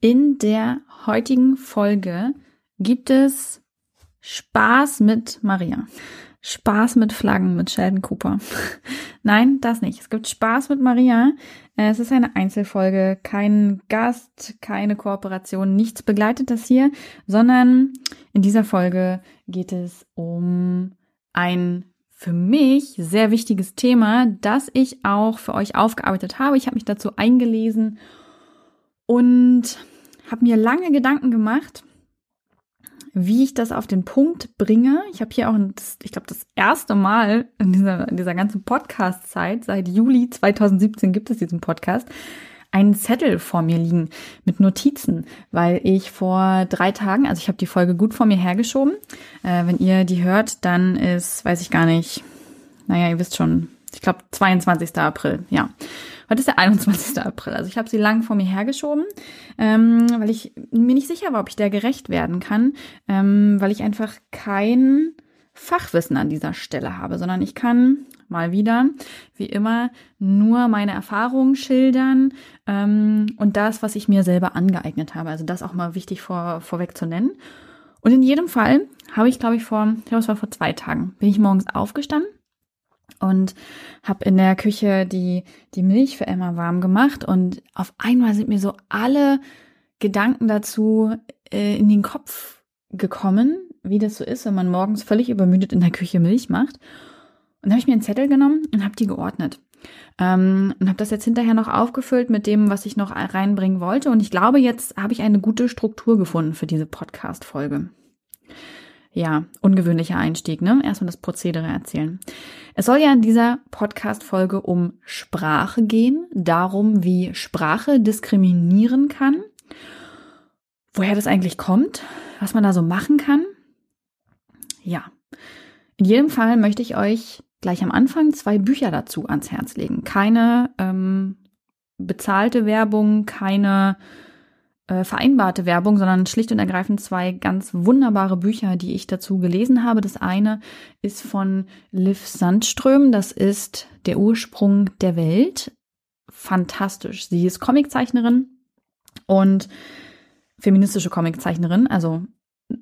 In der heutigen Folge gibt es Spaß mit Maria. Spaß mit Flaggen mit Sheldon Cooper. Nein, das nicht. Es gibt Spaß mit Maria. Es ist eine Einzelfolge, kein Gast, keine Kooperation, nichts begleitet das hier, sondern in dieser Folge geht es um ein für mich sehr wichtiges Thema, das ich auch für euch aufgearbeitet habe. Ich habe mich dazu eingelesen und habe mir lange Gedanken gemacht, wie ich das auf den Punkt bringe. Ich habe hier auch, ein, ich glaube, das erste Mal in dieser, in dieser ganzen Podcast-Zeit, seit Juli 2017 gibt es diesen Podcast, einen Zettel vor mir liegen mit Notizen, weil ich vor drei Tagen, also ich habe die Folge gut vor mir hergeschoben. Äh, wenn ihr die hört, dann ist, weiß ich gar nicht, naja, ihr wisst schon, ich glaube 22. April, ja. Heute ist der 21. April. Also ich habe sie lang vor mir hergeschoben, ähm, weil ich mir nicht sicher war, ob ich der gerecht werden kann, ähm, weil ich einfach kein Fachwissen an dieser Stelle habe, sondern ich kann mal wieder, wie immer, nur meine Erfahrungen schildern ähm, und das, was ich mir selber angeeignet habe. Also das auch mal wichtig vor, vorweg zu nennen. Und in jedem Fall habe ich, glaube ich, vor, ich glaube, es war vor zwei Tagen, bin ich morgens aufgestanden und habe in der Küche die, die Milch für Emma warm gemacht und auf einmal sind mir so alle Gedanken dazu äh, in den Kopf gekommen, wie das so ist, wenn man morgens völlig übermüdet in der Küche Milch macht. Und habe ich mir einen Zettel genommen und habe die geordnet. Ähm, und habe das jetzt hinterher noch aufgefüllt mit dem, was ich noch reinbringen wollte. Und ich glaube, jetzt habe ich eine gute Struktur gefunden für diese Podcast-Folge ja, ungewöhnlicher Einstieg, ne? Erstmal das Prozedere erzählen. Es soll ja in dieser Podcast-Folge um Sprache gehen, darum, wie Sprache diskriminieren kann, woher das eigentlich kommt, was man da so machen kann. Ja. In jedem Fall möchte ich euch gleich am Anfang zwei Bücher dazu ans Herz legen. Keine ähm, bezahlte Werbung, keine äh, vereinbarte Werbung, sondern schlicht und ergreifend zwei ganz wunderbare Bücher, die ich dazu gelesen habe. Das eine ist von Liv Sandström, das ist Der Ursprung der Welt. Fantastisch. Sie ist Comiczeichnerin und feministische Comiczeichnerin, also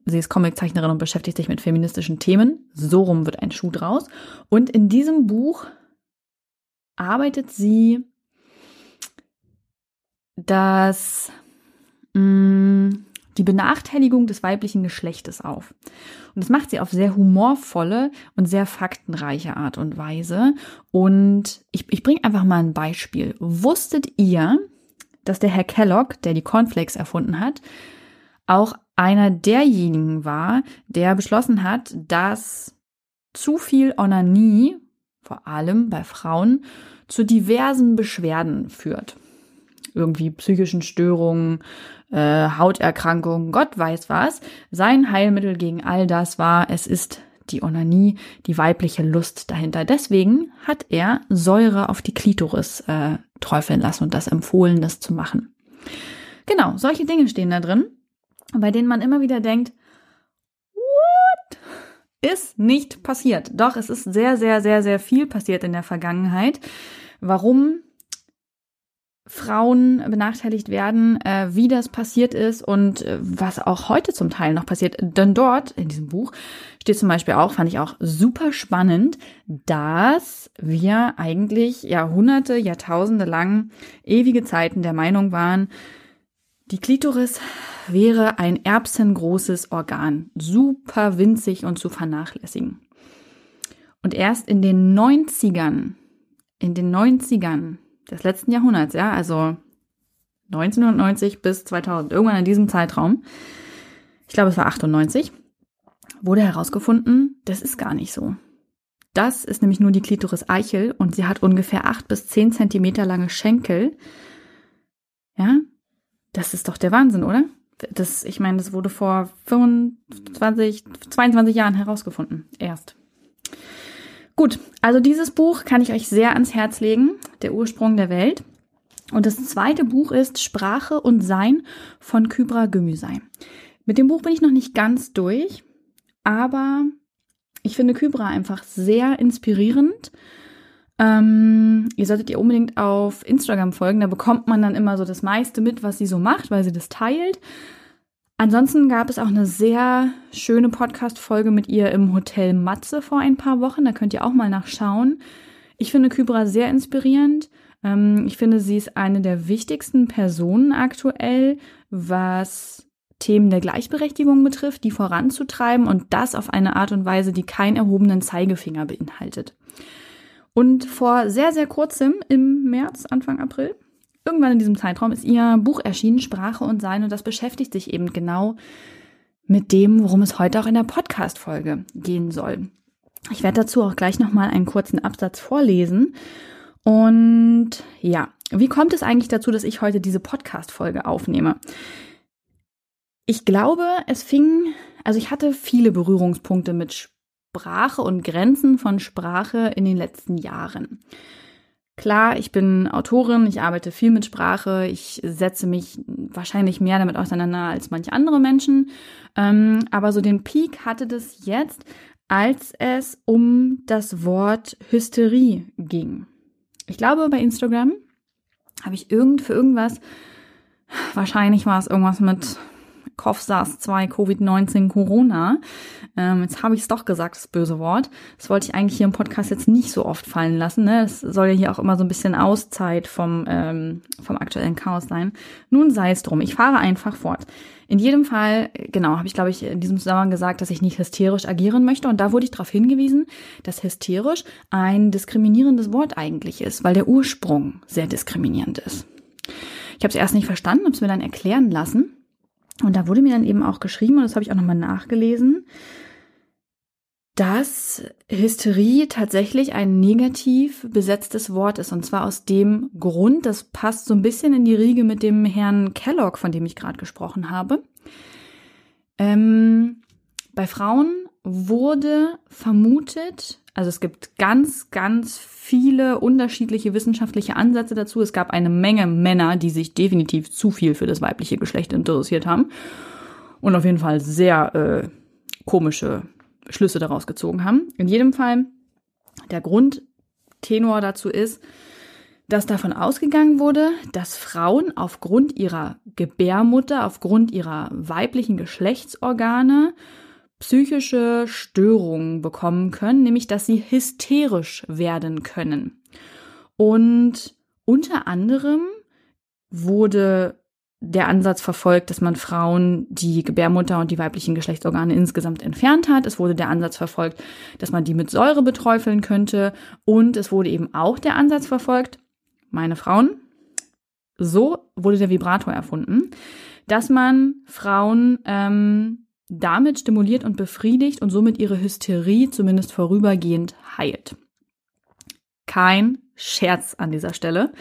sie ist Comiczeichnerin und beschäftigt sich mit feministischen Themen. So rum wird ein Schuh draus. Und in diesem Buch arbeitet sie das die Benachteiligung des weiblichen Geschlechtes auf. Und das macht sie auf sehr humorvolle und sehr faktenreiche Art und Weise. Und ich, ich bringe einfach mal ein Beispiel. Wusstet ihr, dass der Herr Kellogg, der die Cornflakes erfunden hat, auch einer derjenigen war, der beschlossen hat, dass zu viel Onanie, vor allem bei Frauen, zu diversen Beschwerden führt irgendwie psychischen Störungen, äh, Hauterkrankungen, Gott weiß was. Sein Heilmittel gegen all das war, es ist die Onanie, die weibliche Lust dahinter. Deswegen hat er Säure auf die Klitoris äh, träufeln lassen und das empfohlen, das zu machen. Genau, solche Dinge stehen da drin, bei denen man immer wieder denkt, what? Ist nicht passiert. Doch, es ist sehr, sehr, sehr, sehr viel passiert in der Vergangenheit. Warum Frauen benachteiligt werden, äh, wie das passiert ist und äh, was auch heute zum Teil noch passiert. Denn dort, in diesem Buch, steht zum Beispiel auch, fand ich auch super spannend, dass wir eigentlich Jahrhunderte, Jahrtausende lang ewige Zeiten der Meinung waren, Die Klitoris wäre ein erbsengroßes Organ, super winzig und zu vernachlässigen. Und erst in den 90ern, in den 90ern des letzten Jahrhunderts, ja, also 1990 bis 2000, irgendwann in diesem Zeitraum, ich glaube es war 98, wurde herausgefunden, das ist gar nicht so. Das ist nämlich nur die Klitoris Eichel und sie hat ungefähr acht bis zehn Zentimeter lange Schenkel. Ja, das ist doch der Wahnsinn, oder? Das, ich meine, das wurde vor 25, 22 Jahren herausgefunden. Erst. Gut, also dieses Buch kann ich euch sehr ans Herz legen. Der Ursprung der Welt. Und das zweite Buch ist Sprache und Sein von Kybra Gemüsei. Mit dem Buch bin ich noch nicht ganz durch, aber ich finde Kybra einfach sehr inspirierend. Ähm, ihr solltet ihr unbedingt auf Instagram folgen, da bekommt man dann immer so das meiste mit, was sie so macht, weil sie das teilt. Ansonsten gab es auch eine sehr schöne Podcast-Folge mit ihr im Hotel Matze vor ein paar Wochen. Da könnt ihr auch mal nachschauen. Ich finde Kybra sehr inspirierend. Ähm, ich finde, sie ist eine der wichtigsten Personen aktuell, was Themen der Gleichberechtigung betrifft, die voranzutreiben und das auf eine Art und Weise, die keinen erhobenen Zeigefinger beinhaltet. Und vor sehr, sehr kurzem, im März, Anfang April, irgendwann in diesem Zeitraum, ist ihr Buch erschienen, Sprache und Sein, und das beschäftigt sich eben genau mit dem, worum es heute auch in der Podcast-Folge gehen soll. Ich werde dazu auch gleich nochmal einen kurzen Absatz vorlesen und ja, wie kommt es eigentlich dazu, dass ich heute diese Podcast-Folge aufnehme? Ich glaube, es fing, also ich hatte viele Berührungspunkte mit Sprache und Grenzen von Sprache in den letzten Jahren. Klar, ich bin Autorin, ich arbeite viel mit Sprache, ich setze mich wahrscheinlich mehr damit auseinander als manche andere Menschen. Ähm, aber so den Peak hatte das jetzt, als es um das Wort Hysterie ging ich glaube, bei Instagram habe ich irgend für irgendwas, wahrscheinlich war es irgendwas mit COV-SARS 2, Covid-19, Corona. Ähm, jetzt habe ich es doch gesagt, das böse Wort. Das wollte ich eigentlich hier im Podcast jetzt nicht so oft fallen lassen. Ne? Es soll ja hier auch immer so ein bisschen Auszeit vom, ähm, vom aktuellen Chaos sein. Nun sei es drum. Ich fahre einfach fort. In jedem Fall, genau, habe ich, glaube ich, in diesem Zusammenhang gesagt, dass ich nicht hysterisch agieren möchte. Und da wurde ich darauf hingewiesen, dass hysterisch ein diskriminierendes Wort eigentlich ist, weil der Ursprung sehr diskriminierend ist. Ich habe es erst nicht verstanden, habe es mir dann erklären lassen. Und da wurde mir dann eben auch geschrieben, und das habe ich auch nochmal nachgelesen, dass Hysterie tatsächlich ein negativ besetztes Wort ist. Und zwar aus dem Grund, das passt so ein bisschen in die Riege mit dem Herrn Kellogg, von dem ich gerade gesprochen habe. Ähm, bei Frauen wurde vermutet, also es gibt ganz, ganz viele unterschiedliche wissenschaftliche Ansätze dazu. Es gab eine Menge Männer, die sich definitiv zu viel für das weibliche Geschlecht interessiert haben und auf jeden Fall sehr äh, komische Schlüsse daraus gezogen haben. In jedem Fall, der Grundtenor dazu ist, dass davon ausgegangen wurde, dass Frauen aufgrund ihrer Gebärmutter, aufgrund ihrer weiblichen Geschlechtsorgane psychische Störungen bekommen können, nämlich dass sie hysterisch werden können. Und unter anderem wurde der Ansatz verfolgt, dass man Frauen die Gebärmutter und die weiblichen Geschlechtsorgane insgesamt entfernt hat. Es wurde der Ansatz verfolgt, dass man die mit Säure beträufeln könnte. Und es wurde eben auch der Ansatz verfolgt, meine Frauen, so wurde der Vibrator erfunden, dass man Frauen ähm, damit stimuliert und befriedigt und somit ihre Hysterie zumindest vorübergehend heilt. Kein Scherz an dieser Stelle.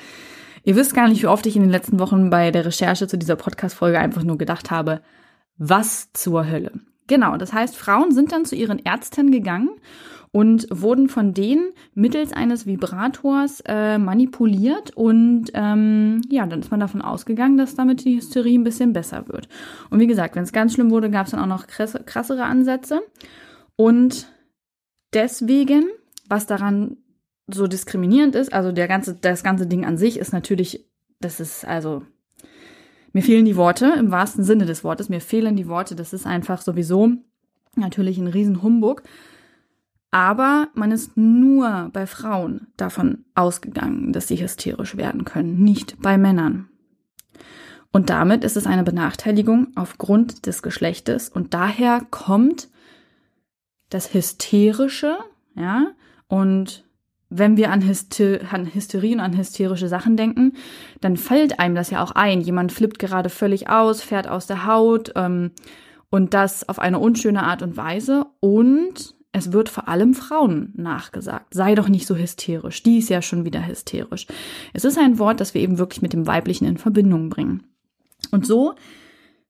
Ihr wisst gar nicht, wie oft ich in den letzten Wochen bei der Recherche zu dieser Podcast-Folge einfach nur gedacht habe, was zur Hölle. Genau, das heißt, Frauen sind dann zu ihren Ärzten gegangen und wurden von denen mittels eines Vibrators äh, manipuliert und ähm, ja, dann ist man davon ausgegangen, dass damit die Hysterie ein bisschen besser wird. Und wie gesagt, wenn es ganz schlimm wurde, gab es dann auch noch krasse, krassere Ansätze und deswegen, was daran so diskriminierend ist, also der ganze, das ganze Ding an sich ist natürlich, das ist also mir fehlen die Worte im wahrsten Sinne des Wortes. Mir fehlen die Worte. Das ist einfach sowieso natürlich ein Riesenhumbug. Aber man ist nur bei Frauen davon ausgegangen, dass sie hysterisch werden können, nicht bei Männern. Und damit ist es eine Benachteiligung aufgrund des Geschlechtes und daher kommt das Hysterische, ja, und wenn wir an, Hyster an Hysterie und an hysterische Sachen denken, dann fällt einem das ja auch ein. Jemand flippt gerade völlig aus, fährt aus der Haut ähm, und das auf eine unschöne Art und Weise. Und es wird vor allem Frauen nachgesagt. Sei doch nicht so hysterisch. Die ist ja schon wieder hysterisch. Es ist ein Wort, das wir eben wirklich mit dem Weiblichen in Verbindung bringen. Und so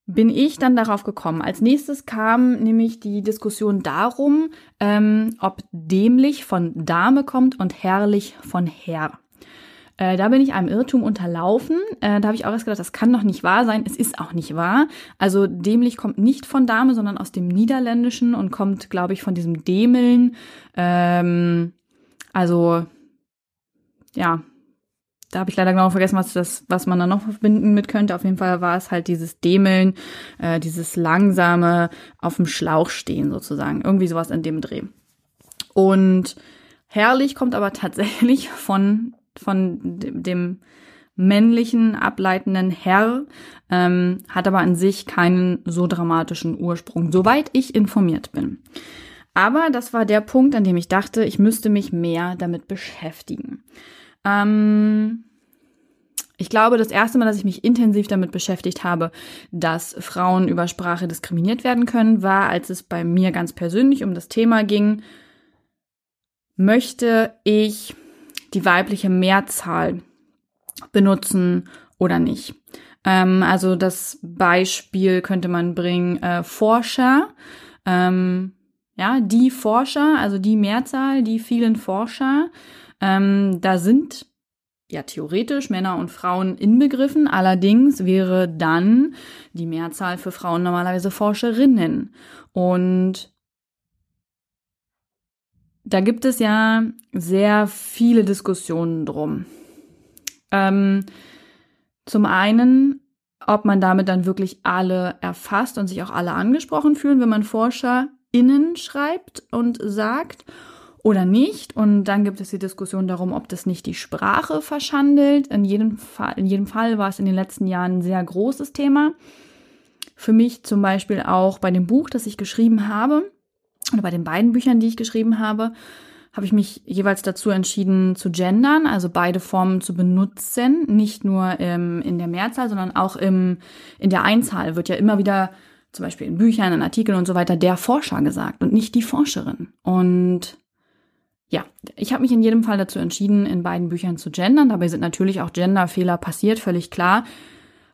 bin ich dann darauf gekommen. Als nächstes kam nämlich die Diskussion darum, ähm, ob dämlich von Dame kommt und herrlich von Herr. Äh, da bin ich einem Irrtum unterlaufen. Äh, da habe ich auch erst gedacht, das kann doch nicht wahr sein. Es ist auch nicht wahr. Also dämlich kommt nicht von Dame, sondern aus dem Niederländischen und kommt, glaube ich, von diesem Dämeln. Ähm, also ja, da habe ich leider genau vergessen, was das, was man da noch verbinden mit könnte. Auf jeden Fall war es halt dieses Dämeln, äh, dieses langsame auf dem Schlauch stehen sozusagen. Irgendwie sowas in dem Dreh. Und herrlich kommt aber tatsächlich von, von dem männlichen ableitenden Herr, ähm, hat aber an sich keinen so dramatischen Ursprung, soweit ich informiert bin. Aber das war der Punkt, an dem ich dachte, ich müsste mich mehr damit beschäftigen. Ähm, ich glaube, das erste Mal, dass ich mich intensiv damit beschäftigt habe, dass Frauen über Sprache diskriminiert werden können, war, als es bei mir ganz persönlich um das Thema ging, möchte ich die weibliche Mehrzahl benutzen oder nicht. Ähm, also das Beispiel könnte man bringen, äh, Forscher, ähm, ja, die Forscher, also die Mehrzahl, die vielen Forscher. Ähm, da sind ja theoretisch Männer und Frauen inbegriffen. Allerdings wäre dann die Mehrzahl für Frauen normalerweise Forscherinnen. Und da gibt es ja sehr viele Diskussionen drum. Ähm, zum einen, ob man damit dann wirklich alle erfasst und sich auch alle angesprochen fühlen, wenn man ForscherInnen schreibt und sagt oder nicht. Und dann gibt es die Diskussion darum, ob das nicht die Sprache verschandelt. In jedem Fall, in jedem Fall war es in den letzten Jahren ein sehr großes Thema. Für mich zum Beispiel auch bei dem Buch, das ich geschrieben habe, oder bei den beiden Büchern, die ich geschrieben habe, habe ich mich jeweils dazu entschieden zu gendern, also beide Formen zu benutzen, nicht nur ähm, in der Mehrzahl, sondern auch im, in der Einzahl wird ja immer wieder zum Beispiel in Büchern, in Artikeln und so weiter der Forscher gesagt und nicht die Forscherin. Und ja, ich habe mich in jedem Fall dazu entschieden, in beiden Büchern zu gendern. Dabei sind natürlich auch Genderfehler passiert, völlig klar.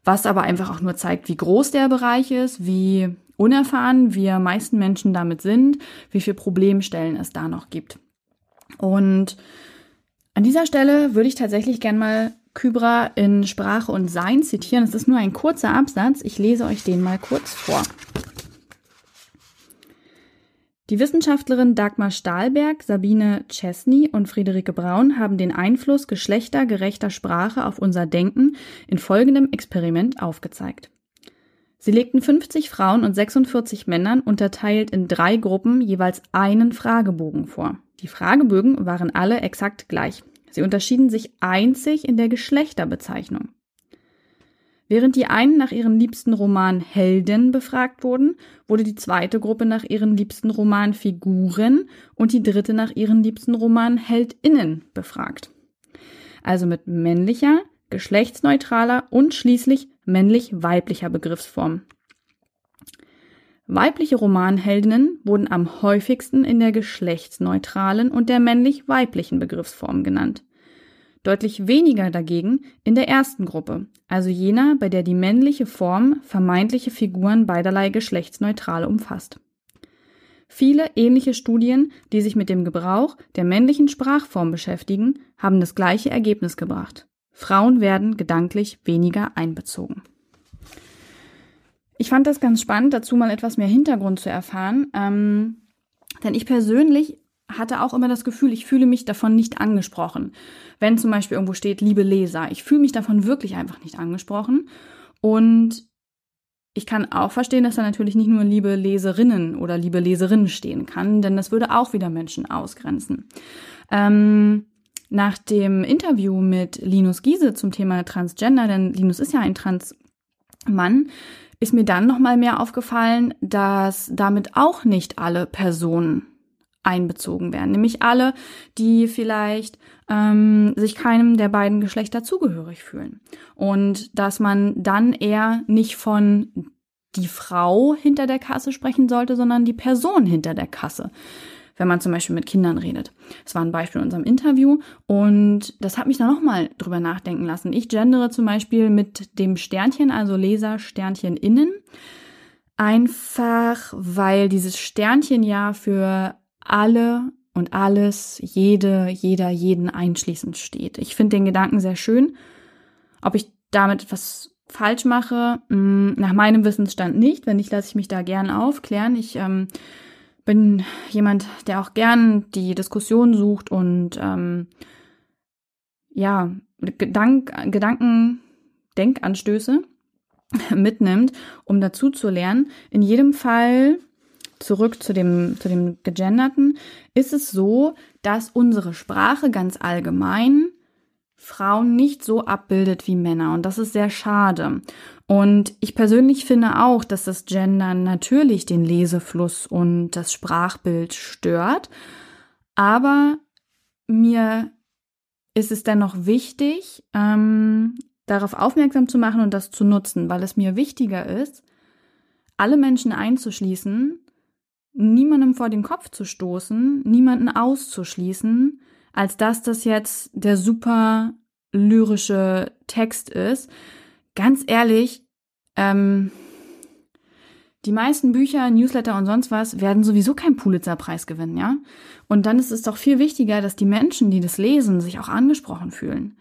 Was aber einfach auch nur zeigt, wie groß der Bereich ist, wie unerfahren wir meisten Menschen damit sind, wie viel Problemstellen es da noch gibt. Und an dieser Stelle würde ich tatsächlich gern mal Kybra in Sprache und Sein zitieren. Es ist nur ein kurzer Absatz. Ich lese euch den mal kurz vor. Die Wissenschaftlerin Dagmar Stahlberg, Sabine Chesney und Friederike Braun haben den Einfluss geschlechtergerechter Sprache auf unser Denken in folgendem Experiment aufgezeigt. Sie legten 50 Frauen und 46 Männern unterteilt in drei Gruppen jeweils einen Fragebogen vor. Die Fragebögen waren alle exakt gleich. Sie unterschieden sich einzig in der Geschlechterbezeichnung. Während die einen nach ihren liebsten Romanhelden befragt wurden, wurde die zweite Gruppe nach ihren liebsten Romanfiguren und die dritte nach ihren liebsten Romanheldinnen befragt. Also mit männlicher, geschlechtsneutraler und schließlich männlich-weiblicher Begriffsform. Weibliche Romanheldinnen wurden am häufigsten in der geschlechtsneutralen und der männlich-weiblichen Begriffsform genannt deutlich weniger dagegen in der ersten Gruppe, also jener, bei der die männliche Form vermeintliche Figuren beiderlei Geschlechtsneutral umfasst. Viele ähnliche Studien, die sich mit dem Gebrauch der männlichen Sprachform beschäftigen, haben das gleiche Ergebnis gebracht. Frauen werden gedanklich weniger einbezogen. Ich fand das ganz spannend, dazu mal etwas mehr Hintergrund zu erfahren, ähm, denn ich persönlich hatte auch immer das Gefühl, ich fühle mich davon nicht angesprochen. Wenn zum Beispiel irgendwo steht, liebe Leser, ich fühle mich davon wirklich einfach nicht angesprochen. Und ich kann auch verstehen, dass da natürlich nicht nur liebe Leserinnen oder liebe Leserinnen stehen kann, denn das würde auch wieder Menschen ausgrenzen. Ähm, nach dem Interview mit Linus Giese zum Thema Transgender, denn Linus ist ja ein Trans Mann ist mir dann noch mal mehr aufgefallen, dass damit auch nicht alle Personen einbezogen werden, nämlich alle, die vielleicht ähm, sich keinem der beiden Geschlechter zugehörig fühlen. Und dass man dann eher nicht von die Frau hinter der Kasse sprechen sollte, sondern die Person hinter der Kasse wenn man zum Beispiel mit Kindern redet. Das war ein Beispiel in unserem Interview und das hat mich dann nochmal drüber nachdenken lassen. Ich gendere zum Beispiel mit dem Sternchen, also Leser Sternchen innen, einfach weil dieses Sternchen ja für alle und alles, jede, jeder, jeden einschließend steht. Ich finde den Gedanken sehr schön. Ob ich damit etwas falsch mache, mm, nach meinem Wissensstand nicht. Wenn nicht, lasse ich mich da gern aufklären. Ich ähm, bin jemand, der auch gern die Diskussion sucht und ähm, ja, Gedank, Gedanken, Denkanstöße mitnimmt, um dazu zu lernen. In jedem Fall zurück zu dem, zu dem Gegenderten, ist es so, dass unsere Sprache ganz allgemein Frauen nicht so abbildet wie Männer. Und das ist sehr schade. Und ich persönlich finde auch, dass das Gendern natürlich den Lesefluss und das Sprachbild stört. Aber mir ist es dennoch wichtig, ähm, darauf aufmerksam zu machen und das zu nutzen, weil es mir wichtiger ist, alle Menschen einzuschließen, niemandem vor den Kopf zu stoßen, niemanden auszuschließen, als dass das jetzt der super lyrische Text ist. Ganz ehrlich, ähm, die meisten Bücher, Newsletter und sonst was werden sowieso keinen Pulitzer-Preis gewinnen, ja? Und dann ist es doch viel wichtiger, dass die Menschen, die das lesen, sich auch angesprochen fühlen.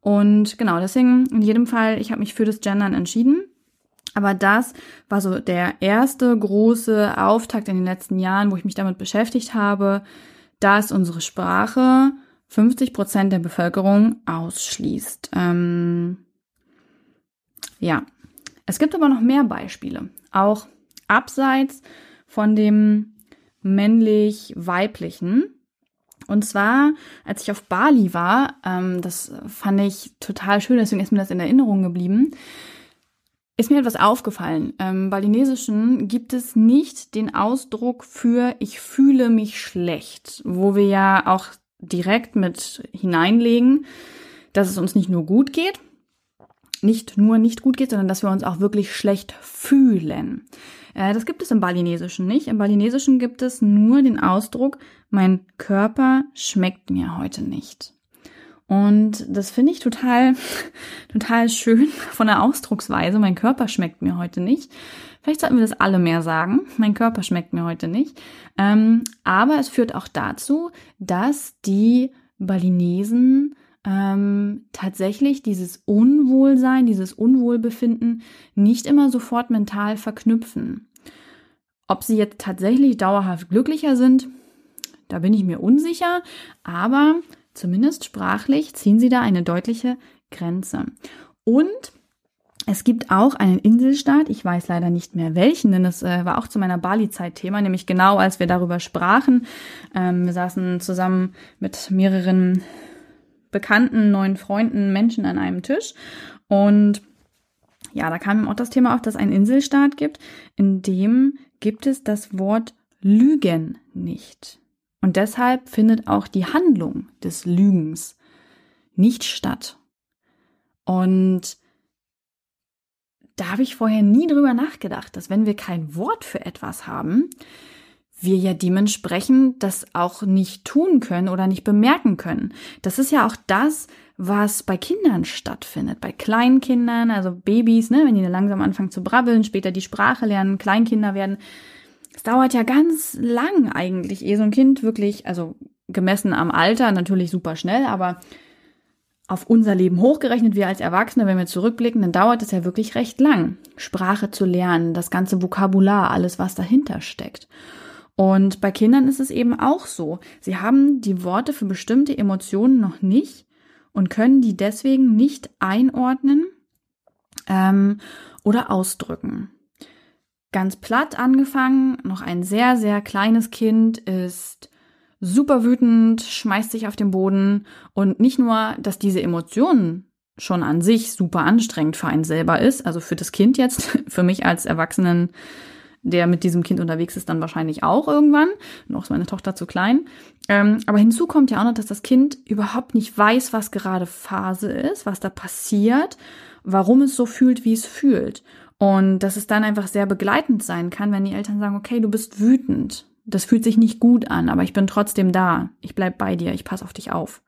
Und genau, deswegen in jedem Fall, ich habe mich für das Gendern entschieden. Aber das war so der erste große Auftakt in den letzten Jahren, wo ich mich damit beschäftigt habe, dass unsere Sprache 50 Prozent der Bevölkerung ausschließt. Ähm, ja, es gibt aber noch mehr Beispiele, auch abseits von dem männlich-weiblichen. Und zwar, als ich auf Bali war, ähm, das fand ich total schön, deswegen ist mir das in Erinnerung geblieben, ist mir etwas aufgefallen. Im Balinesischen gibt es nicht den Ausdruck für ich fühle mich schlecht, wo wir ja auch direkt mit hineinlegen, dass es uns nicht nur gut geht, nicht nur nicht gut geht, sondern dass wir uns auch wirklich schlecht fühlen. Äh, das gibt es im Balinesischen nicht. Im Balinesischen gibt es nur den Ausdruck, mein Körper schmeckt mir heute nicht. Und das finde ich total, total schön von der Ausdrucksweise. Mein Körper schmeckt mir heute nicht. Vielleicht sollten wir das alle mehr sagen. Mein Körper schmeckt mir heute nicht. Ähm, aber es führt auch dazu, dass die Balinesen ähm, tatsächlich dieses Unwohlsein, dieses Unwohlbefinden nicht immer sofort mental verknüpfen. Ob sie jetzt tatsächlich dauerhaft glücklicher sind, da bin ich mir unsicher, aber Zumindest sprachlich ziehen sie da eine deutliche Grenze. Und es gibt auch einen Inselstaat, ich weiß leider nicht mehr welchen, denn das äh, war auch zu meiner Bali-Zeit Thema, nämlich genau als wir darüber sprachen. Ähm, wir saßen zusammen mit mehreren bekannten, neuen Freunden, Menschen an einem Tisch und ja, da kam auch das Thema auf, dass es einen Inselstaat gibt, in dem gibt es das Wort Lügen nicht. Und deshalb findet auch die Handlung des Lügens nicht statt. Und da habe ich vorher nie drüber nachgedacht, dass wenn wir kein Wort für etwas haben, wir ja dementsprechend das auch nicht tun können oder nicht bemerken können. Das ist ja auch das, was bei Kindern stattfindet, bei Kleinkindern, also Babys, ne, wenn die langsam anfangen zu brabbeln, später die Sprache lernen, Kleinkinder werden, es dauert ja ganz lang eigentlich, ehe so ein Kind wirklich, also gemessen am Alter natürlich super schnell, aber auf unser Leben hochgerechnet, wir als Erwachsene, wenn wir zurückblicken, dann dauert es ja wirklich recht lang, Sprache zu lernen, das ganze Vokabular, alles, was dahinter steckt. Und bei Kindern ist es eben auch so. Sie haben die Worte für bestimmte Emotionen noch nicht und können die deswegen nicht einordnen ähm, oder ausdrücken. Ganz platt angefangen, noch ein sehr, sehr kleines Kind ist super wütend, schmeißt sich auf den Boden und nicht nur, dass diese Emotionen schon an sich super anstrengend für einen selber ist, also für das Kind jetzt, für mich als Erwachsenen, der mit diesem Kind unterwegs ist, dann wahrscheinlich auch irgendwann. Noch ist meine Tochter zu klein. Ähm, aber hinzu kommt ja auch noch, dass das Kind überhaupt nicht weiß, was gerade Phase ist, was da passiert, warum es so fühlt, wie es fühlt. Und dass es dann einfach sehr begleitend sein kann, wenn die Eltern sagen, okay, du bist wütend. Das fühlt sich nicht gut an, aber ich bin trotzdem da. Ich bleib bei dir, ich passe auf dich auf.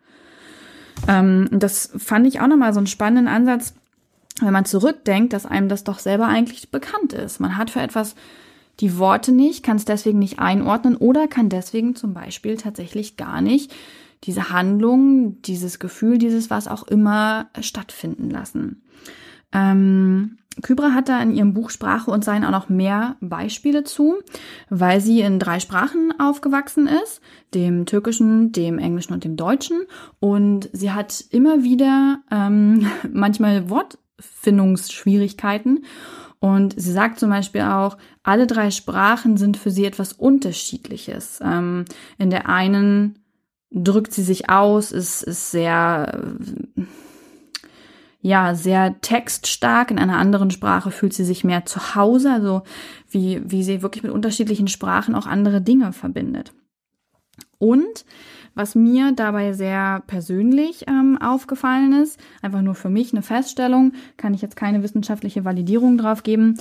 Ähm, das fand ich auch nochmal so einen spannenden Ansatz, wenn man zurückdenkt, dass einem das doch selber eigentlich bekannt ist. Man hat für etwas die Worte nicht, kann es deswegen nicht einordnen oder kann deswegen zum Beispiel tatsächlich gar nicht diese Handlung, dieses Gefühl, dieses was auch immer stattfinden lassen. Ähm, Kybra hat da in ihrem Buch Sprache und Sein auch noch mehr Beispiele zu, weil sie in drei Sprachen aufgewachsen ist, dem Türkischen, dem Englischen und dem Deutschen. Und sie hat immer wieder ähm, manchmal Wortfindungsschwierigkeiten. Und sie sagt zum Beispiel auch, alle drei Sprachen sind für sie etwas Unterschiedliches. Ähm, in der einen drückt sie sich aus, ist, ist sehr ja, sehr textstark. In einer anderen Sprache fühlt sie sich mehr zu Hause, also wie, wie sie wirklich mit unterschiedlichen Sprachen auch andere Dinge verbindet. Und was mir dabei sehr persönlich ähm, aufgefallen ist, einfach nur für mich eine Feststellung, kann ich jetzt keine wissenschaftliche Validierung drauf geben.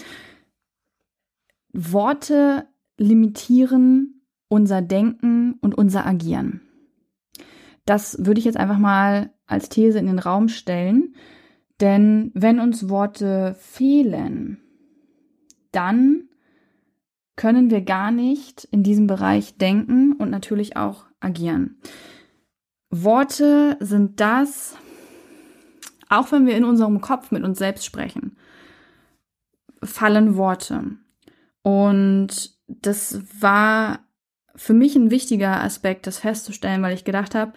Worte limitieren unser Denken und unser Agieren. Das würde ich jetzt einfach mal als These in den Raum stellen. Denn wenn uns Worte fehlen, dann können wir gar nicht in diesem Bereich denken und natürlich auch agieren. Worte sind das, auch wenn wir in unserem Kopf mit uns selbst sprechen, fallen Worte. Und das war für mich ein wichtiger Aspekt, das festzustellen, weil ich gedacht habe,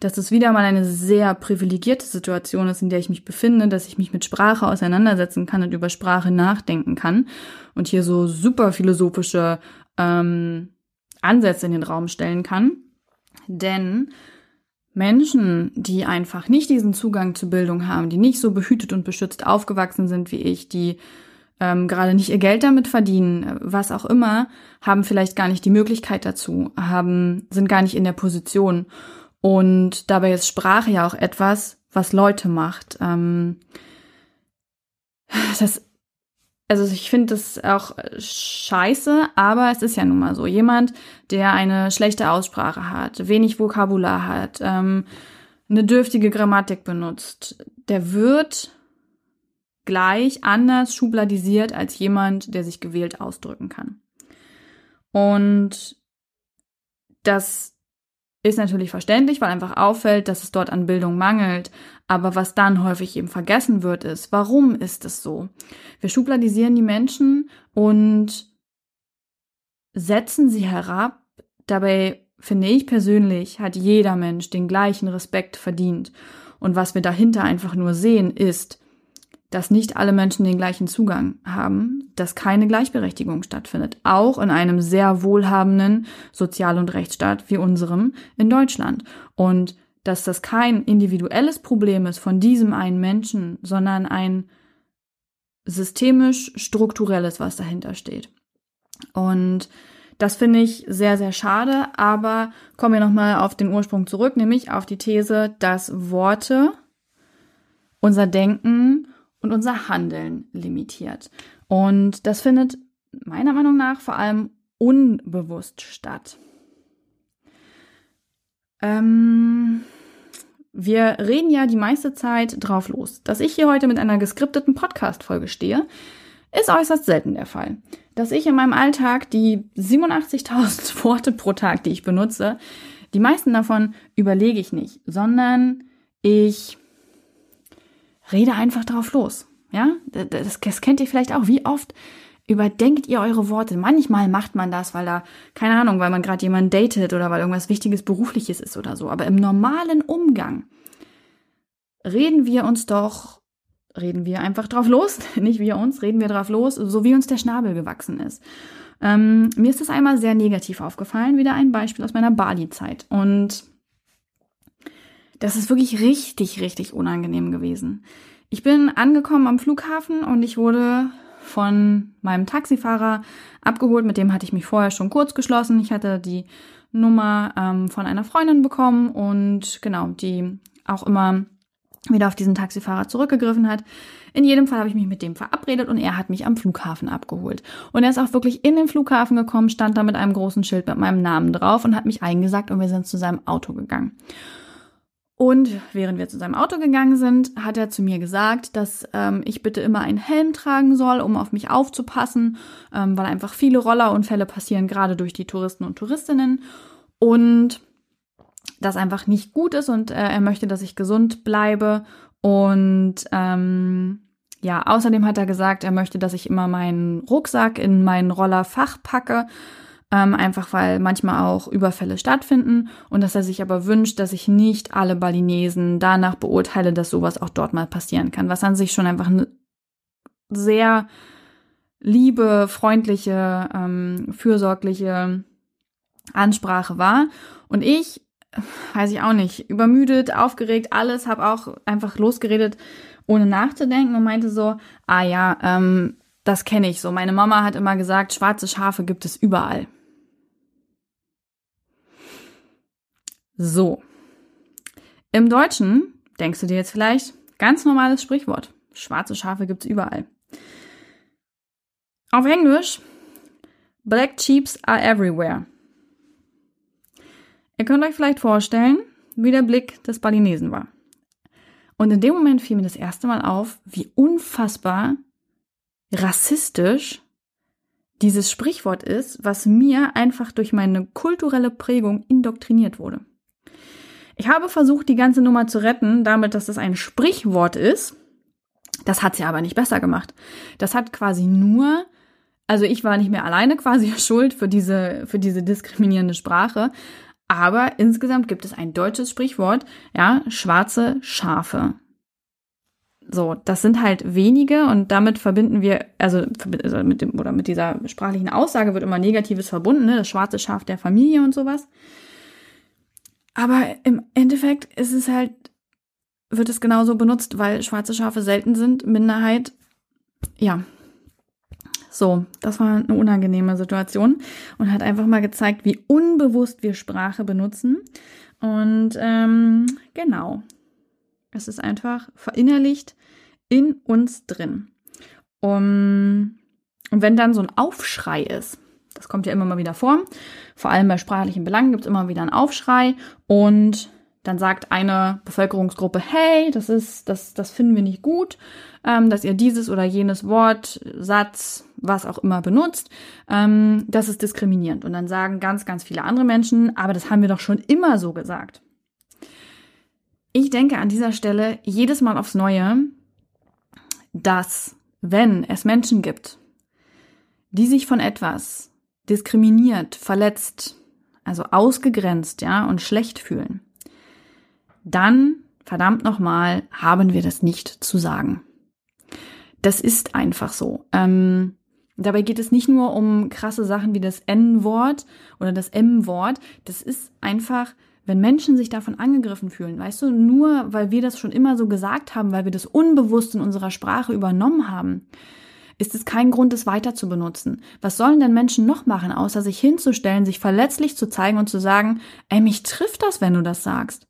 dass es wieder mal eine sehr privilegierte Situation ist, in der ich mich befinde, dass ich mich mit Sprache auseinandersetzen kann und über Sprache nachdenken kann und hier so super philosophische ähm, Ansätze in den Raum stellen kann. Denn Menschen, die einfach nicht diesen Zugang zur Bildung haben, die nicht so behütet und beschützt aufgewachsen sind wie ich, die ähm, gerade nicht ihr Geld damit verdienen, was auch immer, haben vielleicht gar nicht die Möglichkeit dazu, haben, sind gar nicht in der Position. Und dabei ist Sprache ja auch etwas, was Leute macht. Ähm, das, also ich finde das auch scheiße, aber es ist ja nun mal so. Jemand, der eine schlechte Aussprache hat, wenig Vokabular hat, ähm, eine dürftige Grammatik benutzt, der wird gleich anders schubladisiert als jemand, der sich gewählt ausdrücken kann. Und das ist natürlich verständlich, weil einfach auffällt, dass es dort an Bildung mangelt. Aber was dann häufig eben vergessen wird, ist, warum ist es so? Wir schubladisieren die Menschen und setzen sie herab. Dabei finde ich persönlich, hat jeder Mensch den gleichen Respekt verdient. Und was wir dahinter einfach nur sehen, ist, dass nicht alle Menschen den gleichen Zugang haben, dass keine Gleichberechtigung stattfindet, auch in einem sehr wohlhabenden Sozial- und Rechtsstaat wie unserem in Deutschland. Und dass das kein individuelles Problem ist von diesem einen Menschen, sondern ein systemisch strukturelles, was dahinter steht. Und das finde ich sehr, sehr schade, aber kommen wir nochmal auf den Ursprung zurück, nämlich auf die These, dass Worte unser Denken und unser Handeln limitiert. Und das findet meiner Meinung nach vor allem unbewusst statt. Ähm, wir reden ja die meiste Zeit drauf los. Dass ich hier heute mit einer geskripteten Podcast-Folge stehe, ist äußerst selten der Fall. Dass ich in meinem Alltag die 87.000 Worte pro Tag, die ich benutze, die meisten davon überlege ich nicht, sondern ich rede einfach drauf los. Ja, das, das kennt ihr vielleicht auch. Wie oft überdenkt ihr eure Worte? Manchmal macht man das, weil da, keine Ahnung, weil man gerade jemanden datet oder weil irgendwas Wichtiges Berufliches ist oder so. Aber im normalen Umgang reden wir uns doch, reden wir einfach drauf los, nicht wir uns, reden wir drauf los, so wie uns der Schnabel gewachsen ist. Ähm, mir ist das einmal sehr negativ aufgefallen, wieder ein Beispiel aus meiner Bali-Zeit. Und das ist wirklich richtig, richtig unangenehm gewesen. Ich bin angekommen am Flughafen und ich wurde von meinem Taxifahrer abgeholt. Mit dem hatte ich mich vorher schon kurz geschlossen. Ich hatte die Nummer ähm, von einer Freundin bekommen und genau, die auch immer wieder auf diesen Taxifahrer zurückgegriffen hat. In jedem Fall habe ich mich mit dem verabredet und er hat mich am Flughafen abgeholt. Und er ist auch wirklich in den Flughafen gekommen, stand da mit einem großen Schild mit meinem Namen drauf und hat mich eingesagt und wir sind zu seinem Auto gegangen. Und während wir zu seinem Auto gegangen sind, hat er zu mir gesagt, dass ähm, ich bitte immer einen Helm tragen soll, um auf mich aufzupassen, ähm, weil einfach viele Rollerunfälle passieren, gerade durch die Touristen und Touristinnen. Und das einfach nicht gut ist und äh, er möchte, dass ich gesund bleibe. Und ähm, ja, außerdem hat er gesagt, er möchte, dass ich immer meinen Rucksack in meinen Rollerfach packe, ähm, einfach weil manchmal auch Überfälle stattfinden und dass er sich aber wünscht, dass ich nicht alle Balinesen danach beurteile, dass sowas auch dort mal passieren kann, was an sich schon einfach eine sehr liebe, freundliche, ähm, fürsorgliche Ansprache war. Und ich weiß ich auch nicht, übermüdet, aufgeregt, alles, habe auch einfach losgeredet, ohne nachzudenken und meinte so, ah ja, ähm, das kenne ich so. Meine Mama hat immer gesagt, schwarze Schafe gibt es überall. So. Im Deutschen denkst du dir jetzt vielleicht, ganz normales Sprichwort. Schwarze Schafe gibt es überall. Auf Englisch, Black Sheeps are everywhere. Ihr könnt euch vielleicht vorstellen, wie der Blick des Balinesen war. Und in dem Moment fiel mir das erste Mal auf, wie unfassbar rassistisch dieses Sprichwort ist, was mir einfach durch meine kulturelle Prägung indoktriniert wurde. Ich habe versucht, die ganze Nummer zu retten, damit, dass das ein Sprichwort ist. Das hat sie aber nicht besser gemacht. Das hat quasi nur, also ich war nicht mehr alleine quasi schuld für diese, für diese diskriminierende Sprache, aber insgesamt gibt es ein deutsches Sprichwort, ja, schwarze Schafe. So, das sind halt wenige und damit verbinden wir, also, also mit dem, oder mit dieser sprachlichen Aussage wird immer Negatives verbunden, ne, das schwarze Schaf der Familie und sowas. Aber im Endeffekt ist es halt, wird es genauso benutzt, weil schwarze Schafe selten sind, Minderheit, ja, so, das war eine unangenehme Situation und hat einfach mal gezeigt, wie unbewusst wir Sprache benutzen. Und ähm, genau, es ist einfach verinnerlicht in uns drin. Um, und wenn dann so ein Aufschrei ist, das kommt ja immer mal wieder vor, vor allem bei sprachlichen Belangen gibt es immer wieder einen Aufschrei und dann sagt eine Bevölkerungsgruppe, hey, das ist, das, das finden wir nicht gut, ähm, dass ihr dieses oder jenes Wort, Satz, was auch immer benutzt, ähm, das ist diskriminierend. Und dann sagen ganz, ganz viele andere Menschen, aber das haben wir doch schon immer so gesagt. Ich denke an dieser Stelle jedes Mal aufs Neue, dass wenn es Menschen gibt, die sich von etwas diskriminiert, verletzt, also ausgegrenzt, ja, und schlecht fühlen, dann, verdammt nochmal, haben wir das nicht zu sagen. Das ist einfach so. Ähm, dabei geht es nicht nur um krasse Sachen wie das N-Wort oder das M-Wort. Das ist einfach, wenn Menschen sich davon angegriffen fühlen, weißt du, nur weil wir das schon immer so gesagt haben, weil wir das unbewusst in unserer Sprache übernommen haben, ist es kein Grund, es weiter zu benutzen. Was sollen denn Menschen noch machen, außer sich hinzustellen, sich verletzlich zu zeigen und zu sagen, ey, mich trifft das, wenn du das sagst.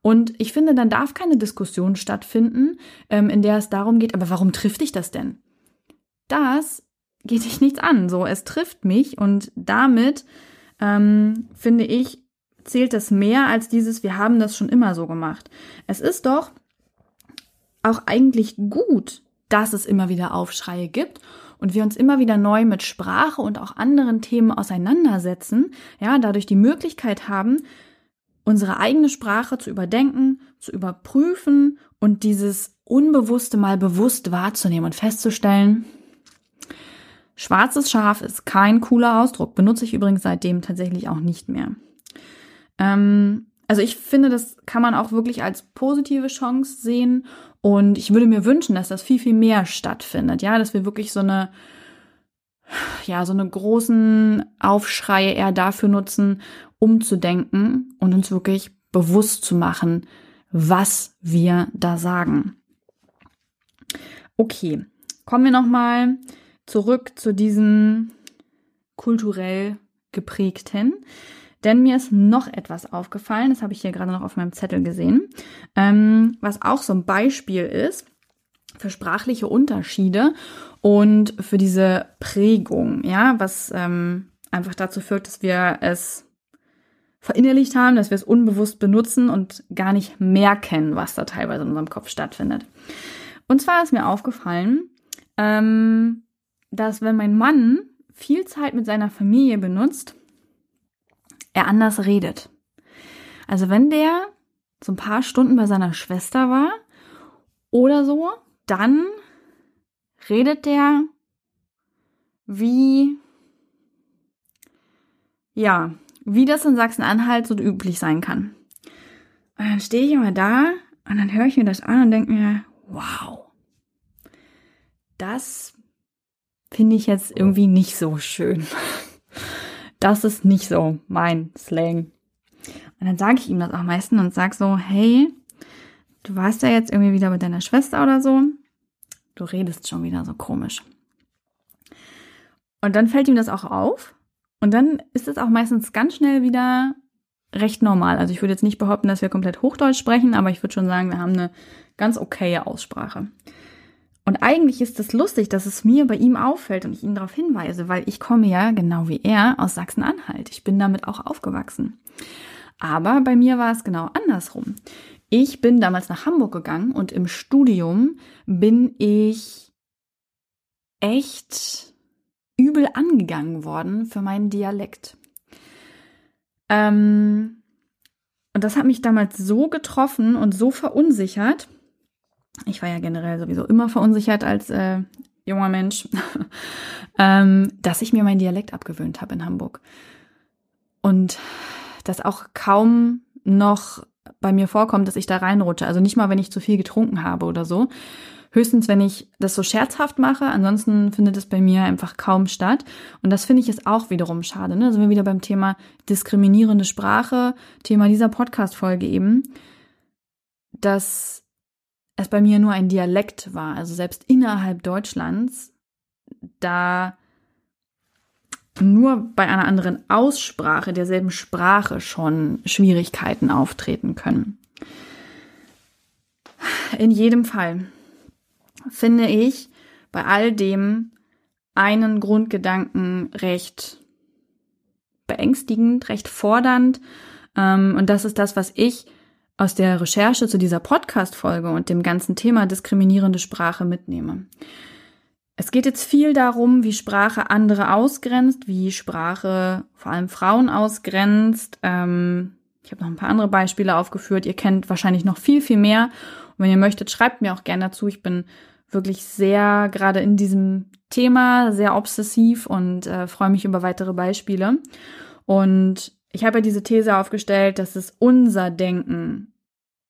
Und ich finde, dann darf keine Diskussion stattfinden, ähm, in der es darum geht, aber warum trifft dich das denn? Das geht dich nichts an. So, es trifft mich und damit ähm, finde ich, zählt das mehr als dieses, wir haben das schon immer so gemacht. Es ist doch auch eigentlich gut, dass es immer wieder Aufschreie gibt und wir uns immer wieder neu mit Sprache und auch anderen Themen auseinandersetzen, ja, dadurch die Möglichkeit haben, unsere eigene Sprache zu überdenken, zu überprüfen und dieses Unbewusste mal bewusst wahrzunehmen und festzustellen, schwarzes Schaf ist kein cooler Ausdruck, benutze ich übrigens seitdem tatsächlich auch nicht mehr. Ähm, also ich finde, das kann man auch wirklich als positive Chance sehen und ich würde mir wünschen, dass das viel, viel mehr stattfindet, ja, dass wir wirklich so eine ja, so eine großen Aufschreie eher dafür nutzen, umzudenken und uns wirklich bewusst zu machen, was wir da sagen. Okay, kommen wir nochmal zurück zu diesem kulturell geprägten. Denn mir ist noch etwas aufgefallen, das habe ich hier gerade noch auf meinem Zettel gesehen, ähm, was auch so ein Beispiel ist für sprachliche Unterschiede und für diese Prägung, ja, was ähm, einfach dazu führt, dass wir es verinnerlicht haben, dass wir es unbewusst benutzen und gar nicht merken, was da teilweise in unserem Kopf stattfindet. Und zwar ist mir aufgefallen, ähm, dass wenn mein Mann viel Zeit mit seiner Familie benutzt, er anders redet. Also wenn der so ein paar Stunden bei seiner Schwester war oder so, dann redet der wie, ja, wie das in Sachsen-Anhalt so üblich sein kann. Und dann stehe ich immer da und dann höre ich mir das an und denke mir, wow, das finde ich jetzt irgendwie nicht so schön. Das ist nicht so mein Slang. Und dann sage ich ihm das auch meistens und sage so, hey, du warst ja jetzt irgendwie wieder mit deiner Schwester oder so. Du redest schon wieder so komisch. Und dann fällt ihm das auch auf. Und dann ist es auch meistens ganz schnell wieder recht normal. Also ich würde jetzt nicht behaupten, dass wir komplett Hochdeutsch sprechen, aber ich würde schon sagen, wir haben eine ganz okaye Aussprache. Und eigentlich ist es lustig, dass es mir bei ihm auffällt und ich ihn darauf hinweise, weil ich komme ja genau wie er aus Sachsen-Anhalt. Ich bin damit auch aufgewachsen. Aber bei mir war es genau andersrum. Ich bin damals nach Hamburg gegangen und im Studium bin ich echt übel angegangen worden für meinen Dialekt. Ähm, und das hat mich damals so getroffen und so verunsichert, ich war ja generell sowieso immer verunsichert als äh, junger Mensch, ähm, dass ich mir meinen Dialekt abgewöhnt habe in Hamburg. Und das auch kaum noch bei mir vorkommt, dass ich da reinrutsche. Also nicht mal, wenn ich zu viel getrunken habe oder so. Höchstens, wenn ich das so scherzhaft mache. Ansonsten findet es bei mir einfach kaum statt. Und das finde ich ist auch wiederum schade. Ne? Da sind wir wieder beim Thema diskriminierende Sprache, Thema dieser Podcast-Folge eben, dass es bei mir nur ein Dialekt war, also selbst innerhalb Deutschlands, da nur bei einer anderen Aussprache derselben Sprache schon Schwierigkeiten auftreten können. In jedem Fall finde ich bei all dem einen Grundgedanken recht beängstigend, recht fordernd. Ähm, und das ist das, was ich aus der Recherche zu dieser Podcast-Folge und dem ganzen Thema diskriminierende Sprache mitnehme. Es geht jetzt viel darum, wie Sprache andere ausgrenzt, wie Sprache vor allem Frauen ausgrenzt. Ähm, ich habe noch ein paar andere Beispiele aufgeführt. Ihr kennt wahrscheinlich noch viel, viel mehr. Und wenn ihr möchtet, schreibt mir auch gerne dazu. Ich bin wirklich sehr gerade in diesem Thema, sehr obsessiv und äh, freue mich über weitere Beispiele. Und ich habe ja diese These aufgestellt, dass es unser Denken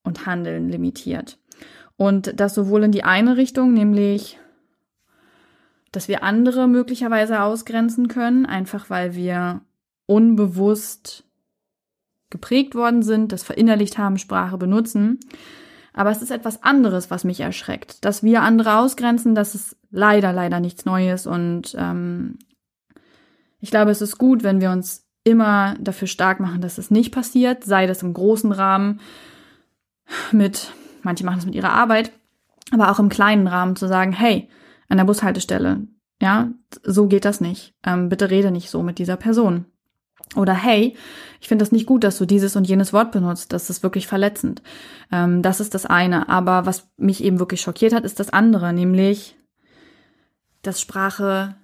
und Handeln limitiert. Und das sowohl in die eine Richtung, nämlich, dass wir andere möglicherweise ausgrenzen können, einfach weil wir unbewusst geprägt worden sind, das verinnerlicht haben, Sprache benutzen. Aber es ist etwas anderes, was mich erschreckt. Dass wir andere ausgrenzen, das ist leider, leider nichts Neues. Und ähm, ich glaube, es ist gut, wenn wir uns immer dafür stark machen, dass es nicht passiert, sei das im großen Rahmen mit, manche machen es mit ihrer Arbeit, aber auch im kleinen Rahmen zu sagen, hey, an der Bushaltestelle, ja, so geht das nicht. Ähm, bitte rede nicht so mit dieser Person. Oder hey, ich finde das nicht gut, dass du dieses und jenes Wort benutzt. Das ist wirklich verletzend. Ähm, das ist das eine. Aber was mich eben wirklich schockiert hat, ist das andere, nämlich, dass Sprache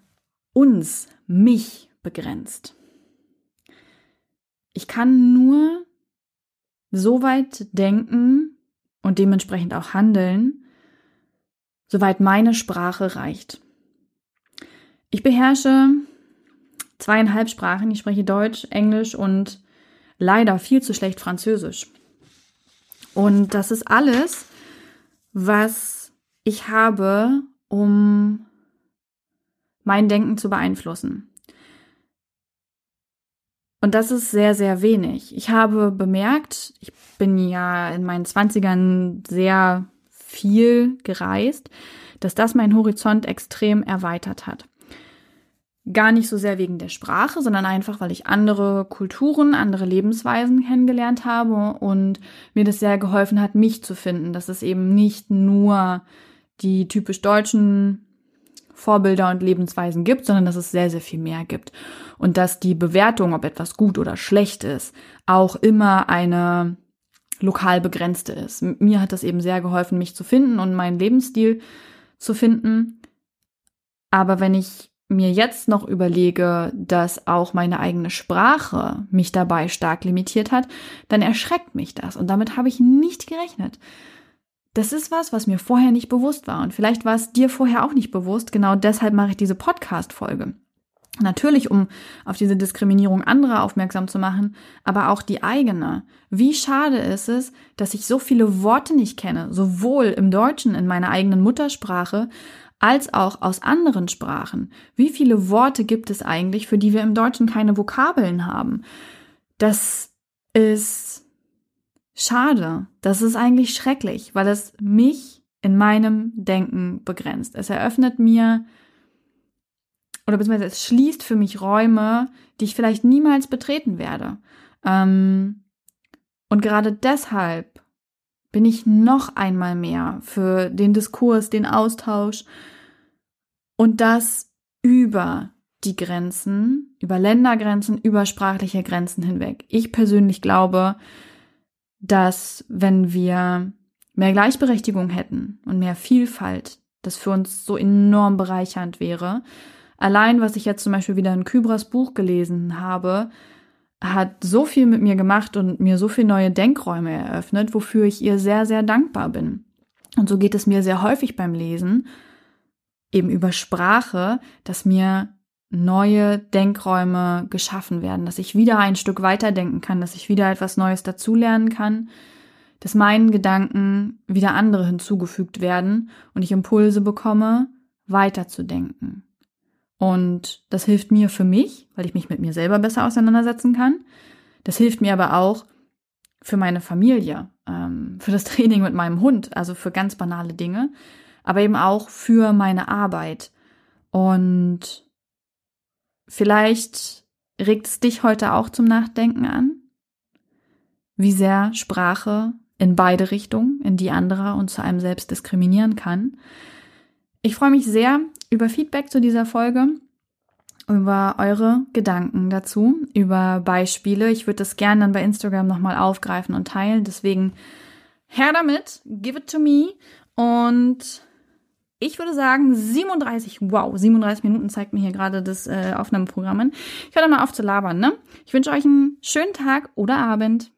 uns, mich begrenzt. Ich kann nur so weit denken und dementsprechend auch handeln, soweit meine Sprache reicht. Ich beherrsche zweieinhalb Sprachen. Ich spreche Deutsch, Englisch und leider viel zu schlecht Französisch. Und das ist alles, was ich habe, um mein Denken zu beeinflussen. Und das ist sehr, sehr wenig. Ich habe bemerkt, ich bin ja in meinen Zwanzigern sehr viel gereist, dass das meinen Horizont extrem erweitert hat. Gar nicht so sehr wegen der Sprache, sondern einfach, weil ich andere Kulturen, andere Lebensweisen kennengelernt habe und mir das sehr geholfen hat, mich zu finden, dass es eben nicht nur die typisch deutschen Vorbilder und Lebensweisen gibt, sondern dass es sehr, sehr viel mehr gibt. Und dass die Bewertung, ob etwas gut oder schlecht ist, auch immer eine lokal begrenzte ist. Mir hat das eben sehr geholfen, mich zu finden und meinen Lebensstil zu finden. Aber wenn ich mir jetzt noch überlege, dass auch meine eigene Sprache mich dabei stark limitiert hat, dann erschreckt mich das. Und damit habe ich nicht gerechnet. Das ist was, was mir vorher nicht bewusst war. Und vielleicht war es dir vorher auch nicht bewusst. Genau deshalb mache ich diese Podcast-Folge. Natürlich, um auf diese Diskriminierung anderer aufmerksam zu machen, aber auch die eigene. Wie schade ist es, dass ich so viele Worte nicht kenne, sowohl im Deutschen in meiner eigenen Muttersprache, als auch aus anderen Sprachen. Wie viele Worte gibt es eigentlich, für die wir im Deutschen keine Vokabeln haben? Das ist schade. Das ist eigentlich schrecklich, weil es mich in meinem Denken begrenzt. Es eröffnet mir oder beziehungsweise es schließt für mich Räume, die ich vielleicht niemals betreten werde. Ähm, und gerade deshalb bin ich noch einmal mehr für den Diskurs, den Austausch und das über die Grenzen, über Ländergrenzen, über sprachliche Grenzen hinweg. Ich persönlich glaube, dass wenn wir mehr Gleichberechtigung hätten und mehr Vielfalt, das für uns so enorm bereichernd wäre Allein, was ich jetzt zum Beispiel wieder in Kybras Buch gelesen habe, hat so viel mit mir gemacht und mir so viele neue Denkräume eröffnet, wofür ich ihr sehr, sehr dankbar bin. Und so geht es mir sehr häufig beim Lesen, eben über Sprache, dass mir neue Denkräume geschaffen werden, dass ich wieder ein Stück weiterdenken kann, dass ich wieder etwas Neues dazulernen kann, dass meinen Gedanken wieder andere hinzugefügt werden und ich Impulse bekomme, weiterzudenken. Und das hilft mir für mich, weil ich mich mit mir selber besser auseinandersetzen kann. Das hilft mir aber auch für meine Familie, ähm, für das Training mit meinem Hund, also für ganz banale Dinge, aber eben auch für meine Arbeit. Und vielleicht regt es dich heute auch zum Nachdenken an, wie sehr Sprache in beide Richtungen, in die anderer und zu einem selbst diskriminieren kann. Ich freue mich sehr über Feedback zu dieser Folge, über eure Gedanken dazu, über Beispiele. Ich würde das gerne dann bei Instagram nochmal aufgreifen und teilen. Deswegen her damit, give it to me. Und ich würde sagen, 37, wow, 37 Minuten zeigt mir hier gerade das äh, Aufnahmeprogramm an. Ich höre mal auf zu labern, ne? Ich wünsche euch einen schönen Tag oder Abend.